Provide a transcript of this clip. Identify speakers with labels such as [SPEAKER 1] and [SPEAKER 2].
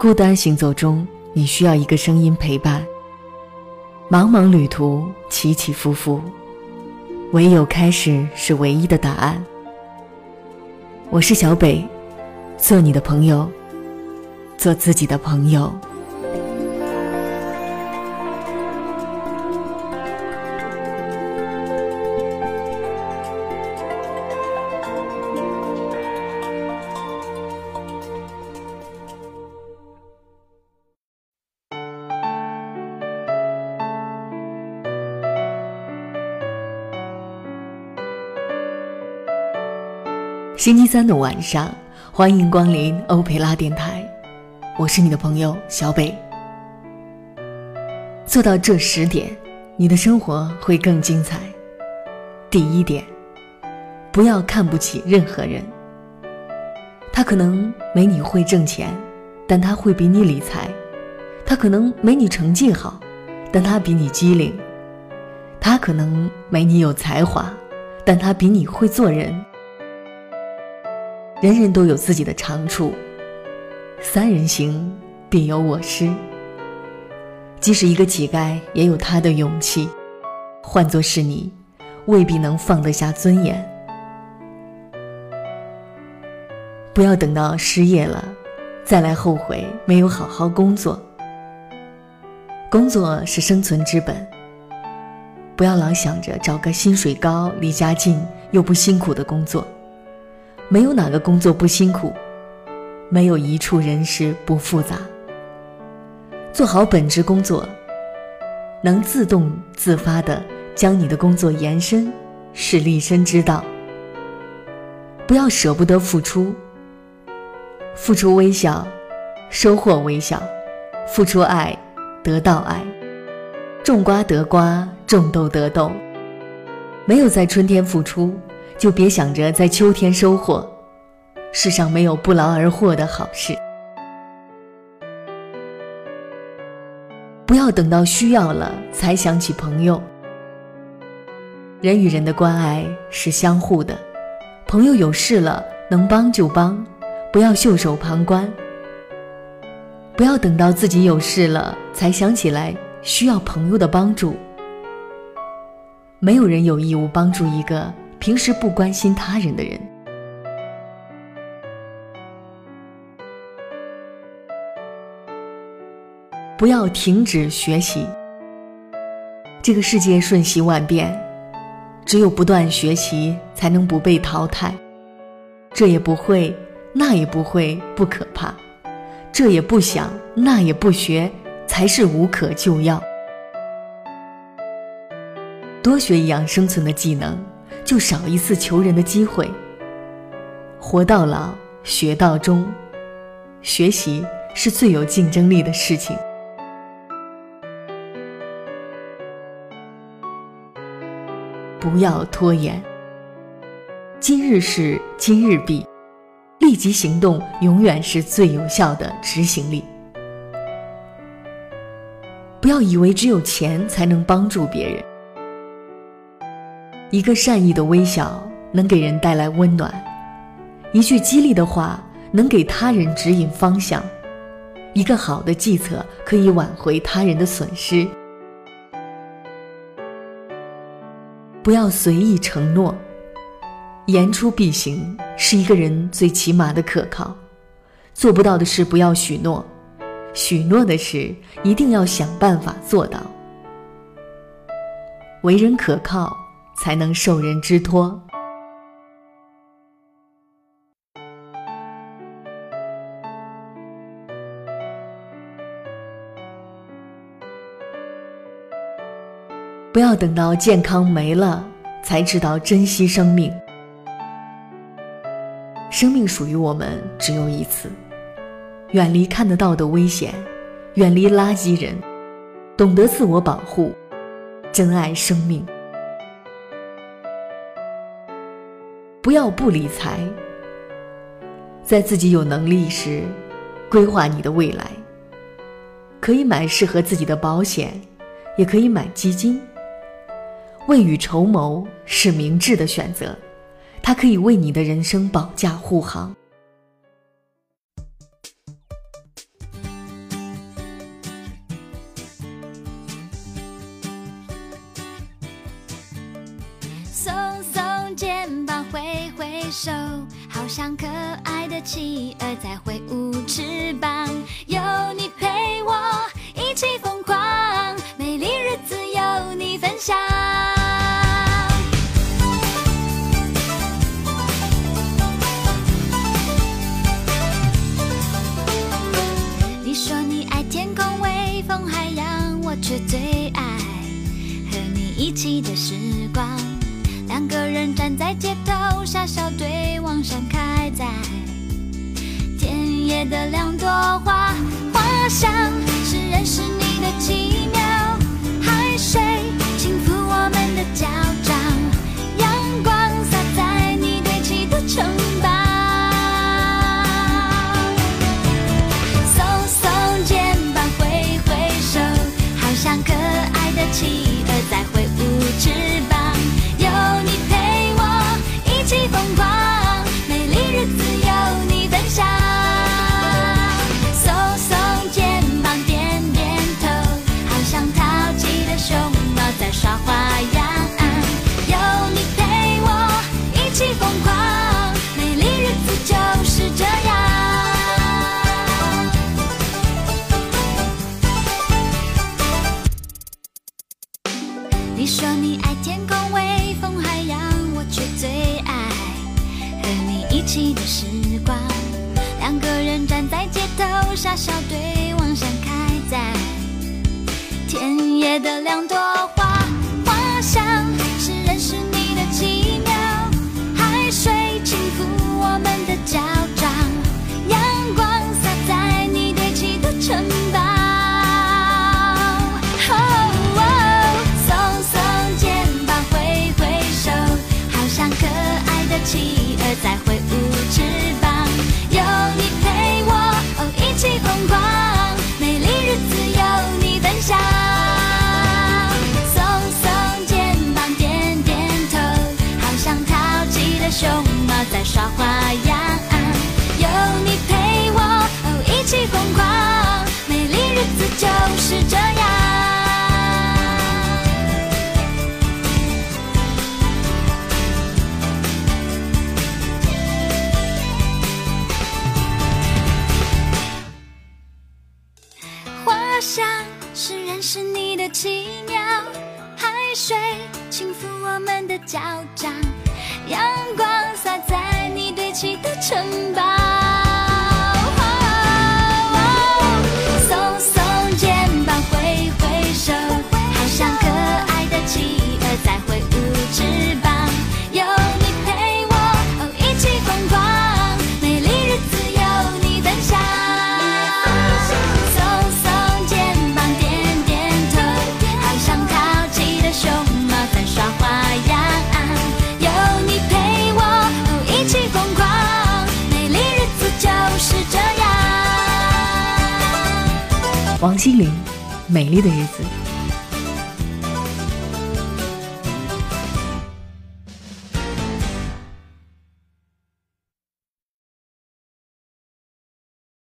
[SPEAKER 1] 孤单行走中，你需要一个声音陪伴。茫茫旅途，起起伏伏，唯有开始是唯一的答案。我是小北，做你的朋友，做自己的朋友。星期三的晚上，欢迎光临欧佩拉电台，我是你的朋友小北。做到这十点，你的生活会更精彩。第一点，不要看不起任何人。他可能没你会挣钱，但他会比你理财；他可能没你成绩好，但他比你机灵；他可能没你有才华，但他比你会做人。人人都有自己的长处，三人行必有我师。即使一个乞丐也有他的勇气，换作是你，未必能放得下尊严。不要等到失业了，再来后悔没有好好工作。工作是生存之本，不要老想着找个薪水高、离家近又不辛苦的工作。没有哪个工作不辛苦，没有一处人事不复杂。做好本职工作，能自动自发的将你的工作延伸，是立身之道。不要舍不得付出，付出微笑，收获微笑；付出爱，得到爱。种瓜得瓜，种豆得豆。没有在春天付出。就别想着在秋天收获，世上没有不劳而获的好事。不要等到需要了才想起朋友。人与人的关爱是相互的，朋友有事了能帮就帮，不要袖手旁观。不要等到自己有事了才想起来需要朋友的帮助。没有人有义务帮助一个。平时不关心他人的人，不要停止学习。这个世界瞬息万变，只有不断学习，才能不被淘汰。这也不会，那也不会，不可怕；这也不想，那也不学，才是无可救药。多学一样生存的技能。就少一次求人的机会。活到老，学到终，学习是最有竞争力的事情。不要拖延。今日事今日毕，立即行动永远是最有效的执行力。不要以为只有钱才能帮助别人。一个善意的微笑能给人带来温暖，一句激励的话能给他人指引方向，一个好的计策可以挽回他人的损失。不要随意承诺，言出必行是一个人最起码的可靠。做不到的事不要许诺，许诺的事一定要想办法做到。为人可靠。才能受人之托。不要等到健康没了才知道珍惜生命。生命属于我们只有一次，远离看得到的危险，远离垃圾人，懂得自我保护，珍爱生命。不要不理财。在自己有能力时规划你的未来。可以买适合自己的保险也可以买基金。未雨绸缪是明智的选择。它可以为你的人生保驾护航。
[SPEAKER 2] 松松肩膀挥挥手，好像可爱的企鹅在挥舞翅膀。有你陪我一起疯狂，美丽日子有你分享。你说你爱天空、微风、海洋，我却最爱和你一起的时光。两个人站在街头，傻笑对望，盛开在田野的两朵花，花香是认识你说你爱天空、微风、海洋，我却最爱和你一起的时光。两个人站在街头，傻笑对望，像开在田野的两朵奇妙，海水轻抚我们的脚掌，阳光洒在你堆砌的城
[SPEAKER 1] 王心凌，《美丽的日子》。